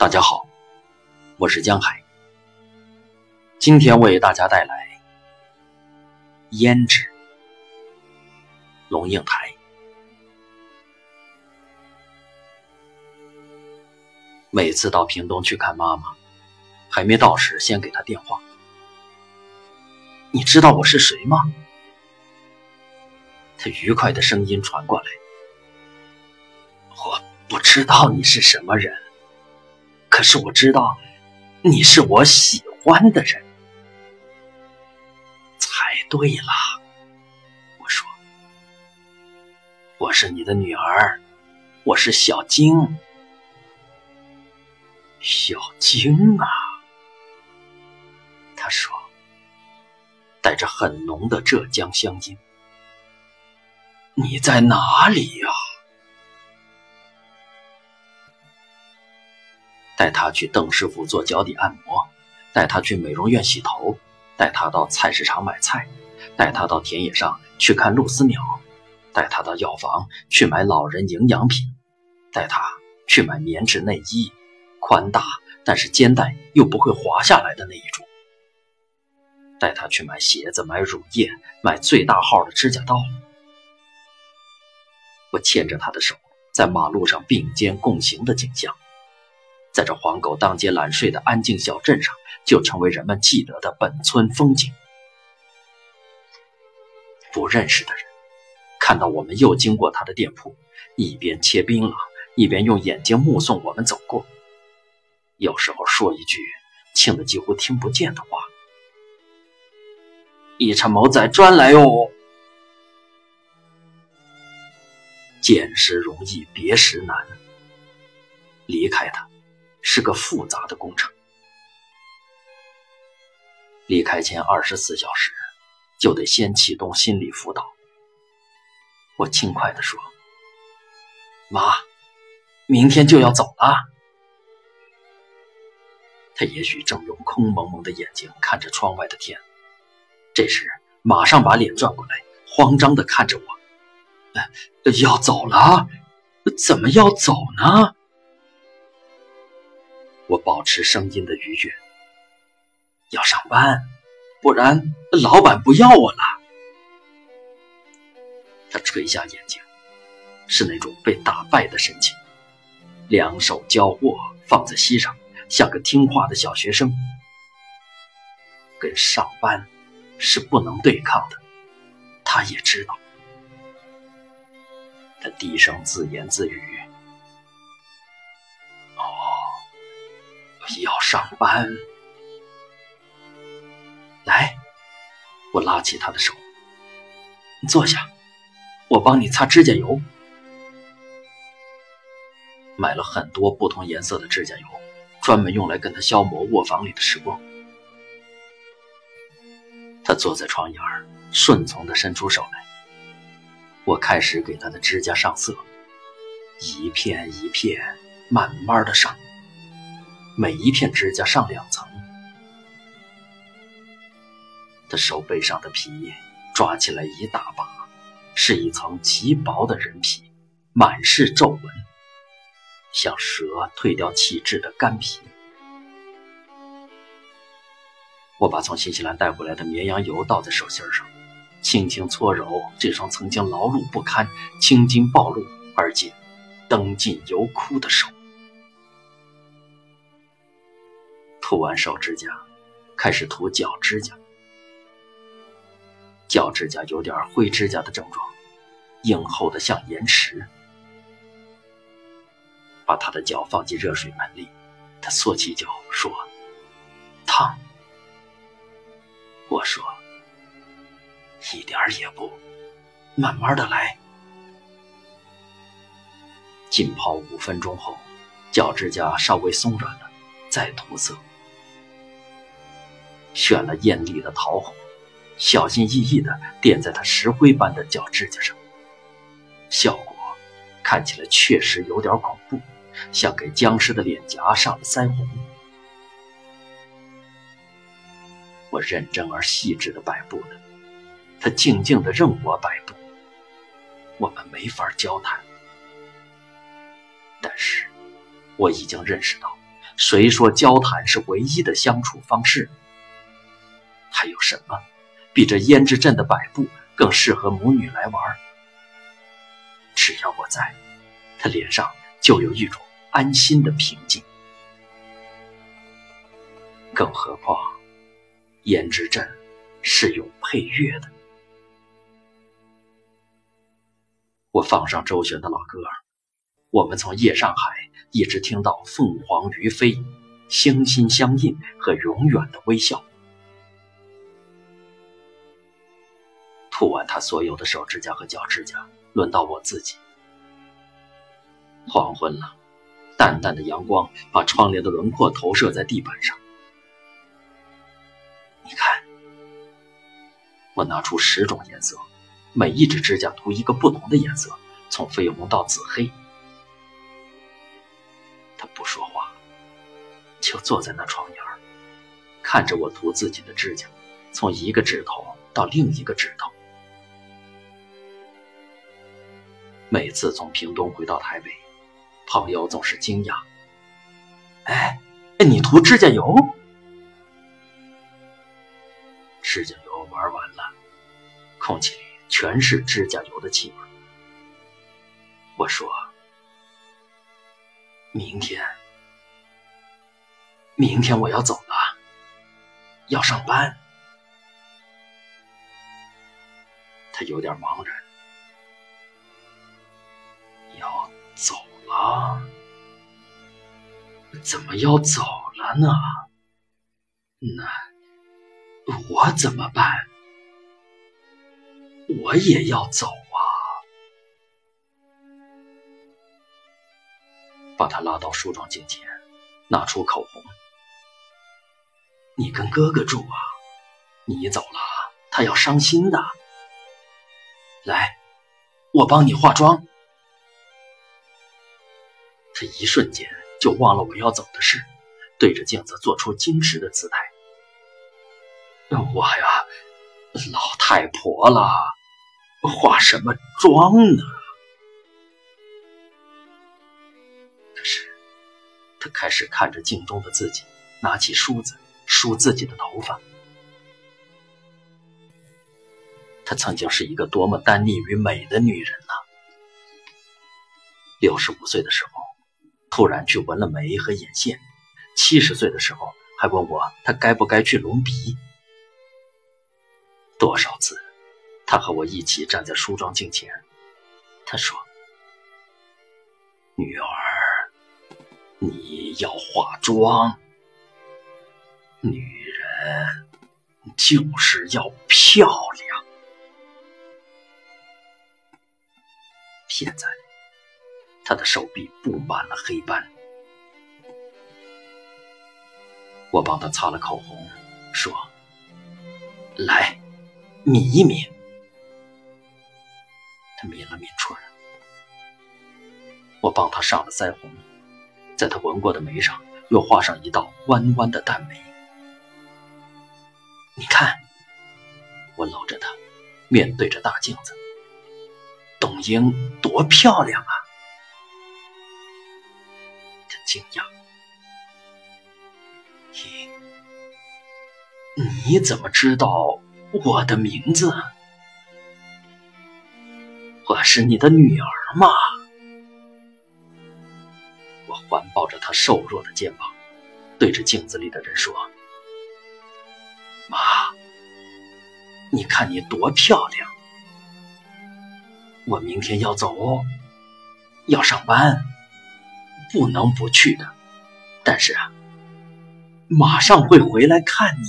大家好，我是江海。今天为大家带来《胭脂》龙应台。每次到屏东去看妈妈，还没到时，先给她电话。你知道我是谁吗？他愉快的声音传过来。我不知道你是什么人。可是我知道，你是我喜欢的人，猜对了。我说，我是你的女儿，我是小晶，小晶啊。他说，带着很浓的浙江乡音。你在哪里带他去邓师傅做脚底按摩，带他去美容院洗头，带他到菜市场买菜，带他到田野上去看露丝鸟，带他到药房去买老人营养品，带他去买棉质内衣，宽大但是肩带又不会滑下来的那一种，带他去买鞋子、买乳液、买最大号的指甲刀。我牵着他的手，在马路上并肩共行的景象。在这黄狗当街懒睡的安静小镇上，就成为人们记得的本村风景。不认识的人看到我们又经过他的店铺，一边切槟榔，一边用眼睛目送我们走过。有时候说一句轻的几乎听不见的话：“一场毛仔专来哦。”见时容易，别时难。离开他。是个复杂的工程。离开前二十四小时，就得先启动心理辅导。我轻快地说：“妈，明天就要走了。”他也许正用空蒙蒙的眼睛看着窗外的天，这时马上把脸转过来，慌张地看着我：“要走了？怎么要走呢？”我保持声音的愉悦。要上班，不然老板不要我了。他垂下眼睛，是那种被打败的神情，两手交握放在膝上，像个听话的小学生。跟上班是不能对抗的，他也知道。他低声自言自语。要上班，来，我拉起他的手，你坐下，我帮你擦指甲油。买了很多不同颜色的指甲油，专门用来跟他消磨卧房里的时光。他坐在床沿儿，顺从地伸出手来。我开始给他的指甲上色，一片一片，慢慢的上。每一片指甲上两层，他手背上的皮抓起来一大把，是一层极薄的人皮，满是皱纹，像蛇蜕掉气质的干皮。我把从新西兰带回来的绵羊油倒在手心上，轻轻搓揉这双曾经劳碌不堪、青筋暴露而今灯尽油枯的手。涂完手指甲，开始涂脚指甲。脚指甲有点灰指甲的症状，硬厚的像岩石。把他的脚放进热水盆里，他缩起脚说：“烫。”我说：“一点也不，慢慢的来。”浸泡五分钟后，脚指甲稍微松软了，再涂色。选了艳丽的桃红，小心翼翼地垫在他石灰般的脚指甲上，效果看起来确实有点恐怖，像给僵尸的脸颊上了腮红。我认真而细致地摆布着，他静静地任我摆布。我们没法交谈，但是我已经认识到。谁说交谈是唯一的相处方式？还有什么比这胭脂镇的摆布更适合母女来玩？只要我在，他脸上就有一种安心的平静。更何况，胭脂镇是有配乐的。我放上周璇的老歌，我们从夜上海一直听到凤凰于飞、心心相印和永远的微笑。他所有的手指甲和脚指甲，轮到我自己。黄昏了，淡淡的阳光把窗帘的轮廓投射在地板上。你看，我拿出十种颜色。每一只指甲涂一个不同的颜色，从绯红到紫黑。他不说话，就坐在那窗沿，看着我涂自己的指甲，从一个指头到另一个指头。每次从屏东回到台北，朋友总是惊讶：“哎，哎你涂指甲油？指甲油玩完了，空气里。”全是指甲油的气味。我说：“明天，明天我要走了，要上班。”他有点茫然。了？怎么要走了呢？那我怎么办？我也要走啊！把他拉到梳妆镜前，拿出口红。你跟哥哥住啊？你走了，他要伤心的。来，我帮你化妆。他一瞬间就忘了我要走的事，对着镜子做出矜持的姿态。我呀，老太婆了。化什么妆呢？可是，他开始看着镜中的自己，拿起梳子梳自己的头发。她曾经是一个多么单溺于美的女人呢！六十五岁的时候，突然去纹了眉和眼线；七十岁的时候，还问我她该不该去隆鼻。多少次？他和我一起站在梳妆镜前，他说：“女儿，你要化妆。女人就是要漂亮。”现在，他的手臂布满了黑斑。我帮他擦了口红，说：“来，抿一抿。”他抿了抿唇，我帮他上了腮红，在他纹过的眉上又画上一道弯弯的淡眉。你看，我搂着他，面对着大镜子，董英多漂亮啊！惊讶：“你你怎么知道我的名字？”我是你的女儿嘛？我环抱着她瘦弱的肩膀，对着镜子里的人说：“妈，你看你多漂亮！我明天要走哦，要上班，不能不去的。但是啊，马上会回来看你。”